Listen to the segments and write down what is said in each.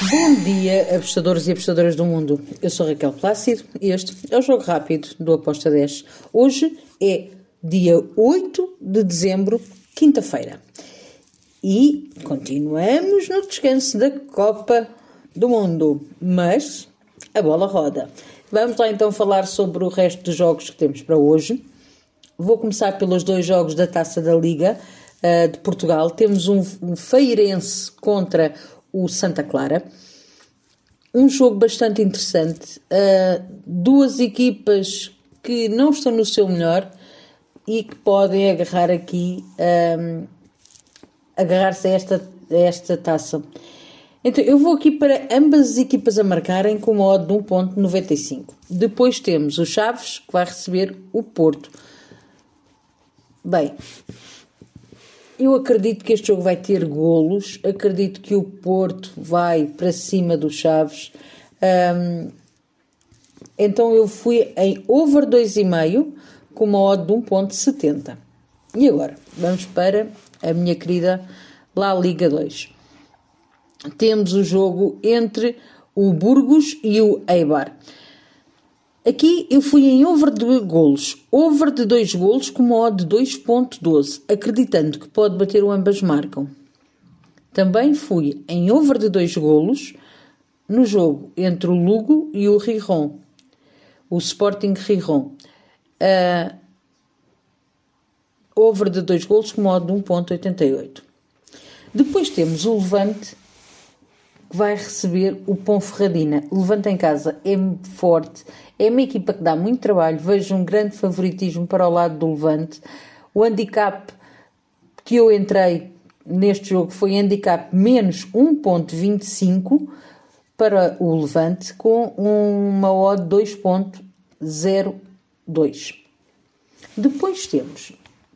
Bom dia, apostadores e apostadoras do mundo. Eu sou Raquel Plácido e este é o Jogo Rápido do Aposta 10. Hoje é dia 8 de dezembro, quinta-feira. E continuamos no descanso da Copa do Mundo, mas a bola roda. Vamos lá então falar sobre o resto dos jogos que temos para hoje. Vou começar pelos dois jogos da Taça da Liga uh, de Portugal. Temos um, um Feirense contra o Santa Clara. Um jogo bastante interessante. Uh, duas equipas que não estão no seu melhor e que podem agarrar aqui, um, agarrar-se a esta, a esta taça. Então, eu vou aqui para ambas as equipas a marcarem com uma odd de 1.95. Depois temos o Chaves, que vai receber o Porto. Bem, eu acredito que este jogo vai ter golos, acredito que o Porto vai para cima do Chaves. Um, então eu fui em over 2,5 com uma odd de 1.70. E agora, vamos para a minha querida La Liga 2. Temos o jogo entre o Burgos e o Eibar. Aqui eu fui em over de golos, over de 2 golos com uma odd de 2.12, acreditando que pode bater o ambas marcam. Também fui em over de 2 golos no jogo entre o Lugo e o Riron, o Sporting Riron. Uh, over de 2 golos com uma odd de 1.88. Depois temos o Levante que vai receber o Ponferradina. Levante em casa é forte, é uma equipa que dá muito trabalho, vejo um grande favoritismo para o lado do Levante. O handicap que eu entrei neste jogo foi handicap menos 1.25 para o Levante com uma odd 2.02. Depois temos,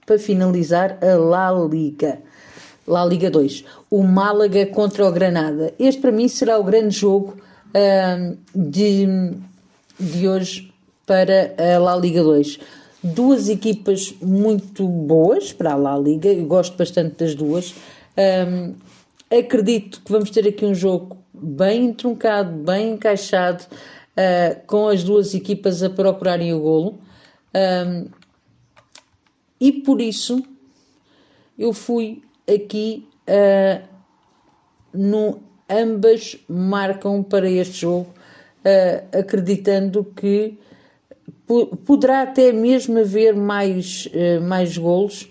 para finalizar, a La Liga. La Liga 2. O Málaga contra o Granada. Este para mim será o grande jogo uh, de, de hoje para a La Liga 2. Duas equipas muito boas para a La Liga, eu gosto bastante das duas. Um, acredito que vamos ter aqui um jogo bem truncado, bem encaixado, uh, com as duas equipas a procurarem o golo. Um, e por isso eu fui aqui uh, no, ambas marcam para este jogo, uh, acreditando que poderá até mesmo haver mais, uh, mais golos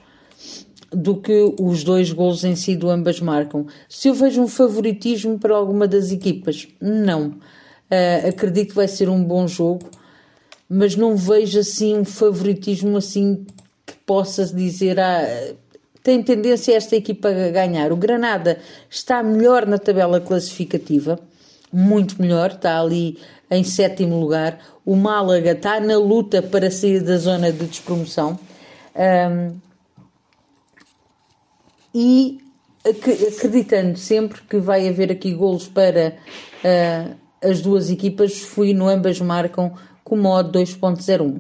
do que os dois golos em si do ambas marcam. Se eu vejo um favoritismo para alguma das equipas, não. Uh, acredito que vai ser um bom jogo, mas não vejo assim um favoritismo assim que possa dizer ah, tem tendência esta equipa a ganhar. O Granada está melhor na tabela classificativa, muito melhor, está ali em sétimo lugar. O Málaga está na luta para sair da zona de despromoção. Um, e acreditando sempre que vai haver aqui golos para uh, as duas equipas, fui no ambas marcam com modo 2.01.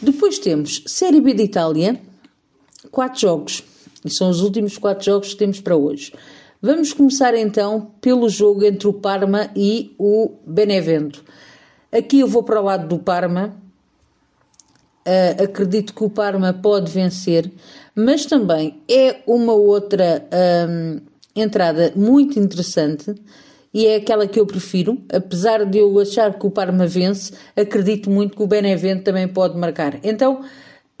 Depois temos Série B de Itália, quatro jogos. E são os últimos quatro jogos que temos para hoje. Vamos começar então pelo jogo entre o Parma e o Benevento. Aqui eu vou para o lado do Parma. Uh, acredito que o Parma pode vencer, mas também é uma outra um, entrada muito interessante e é aquela que eu prefiro. Apesar de eu achar que o Parma vence, acredito muito que o Benevento também pode marcar. Então,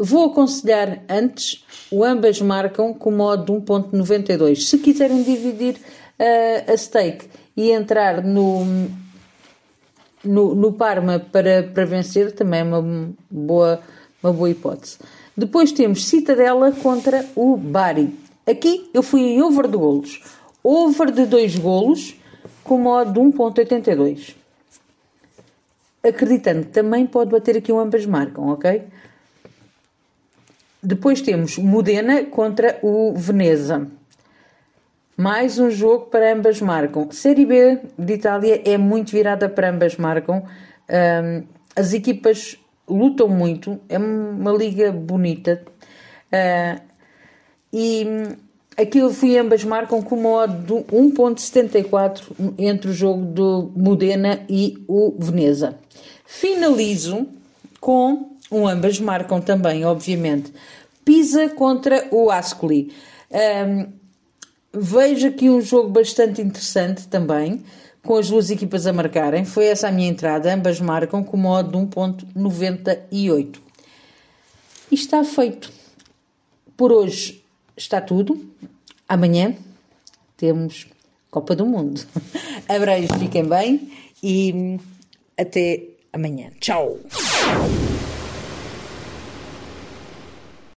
Vou aconselhar antes o ambas marcam com modo de 1.92. Se quiserem dividir uh, a stake e entrar no, no, no, Parma para, para vencer, também é uma boa, uma boa hipótese. Depois temos Citadela contra o Bari. Aqui eu fui em over de golos. Over de 2 golos com modo de 1.82. Acreditando que também pode bater aqui o ambas marcam, ok? Depois temos Modena contra o Veneza. Mais um jogo para ambas marcam. Série B de Itália é muito virada para ambas marcam. Um, as equipas lutam muito, é uma liga bonita. Uh, e Aquilo fui ambas marcam com uma odd de 1.74 entre o jogo do Modena e o Veneza. Finalizo com um ambas marcam também, obviamente. Pisa contra o Ascoli. Um, vejo aqui um jogo bastante interessante também, com as duas equipas a marcarem. Foi essa a minha entrada, ambas marcam com uma odd de 1.98. E está feito. Por hoje está tudo. Amanhã temos Copa do Mundo. Abreios, fiquem bem e até amanhã. Tchau!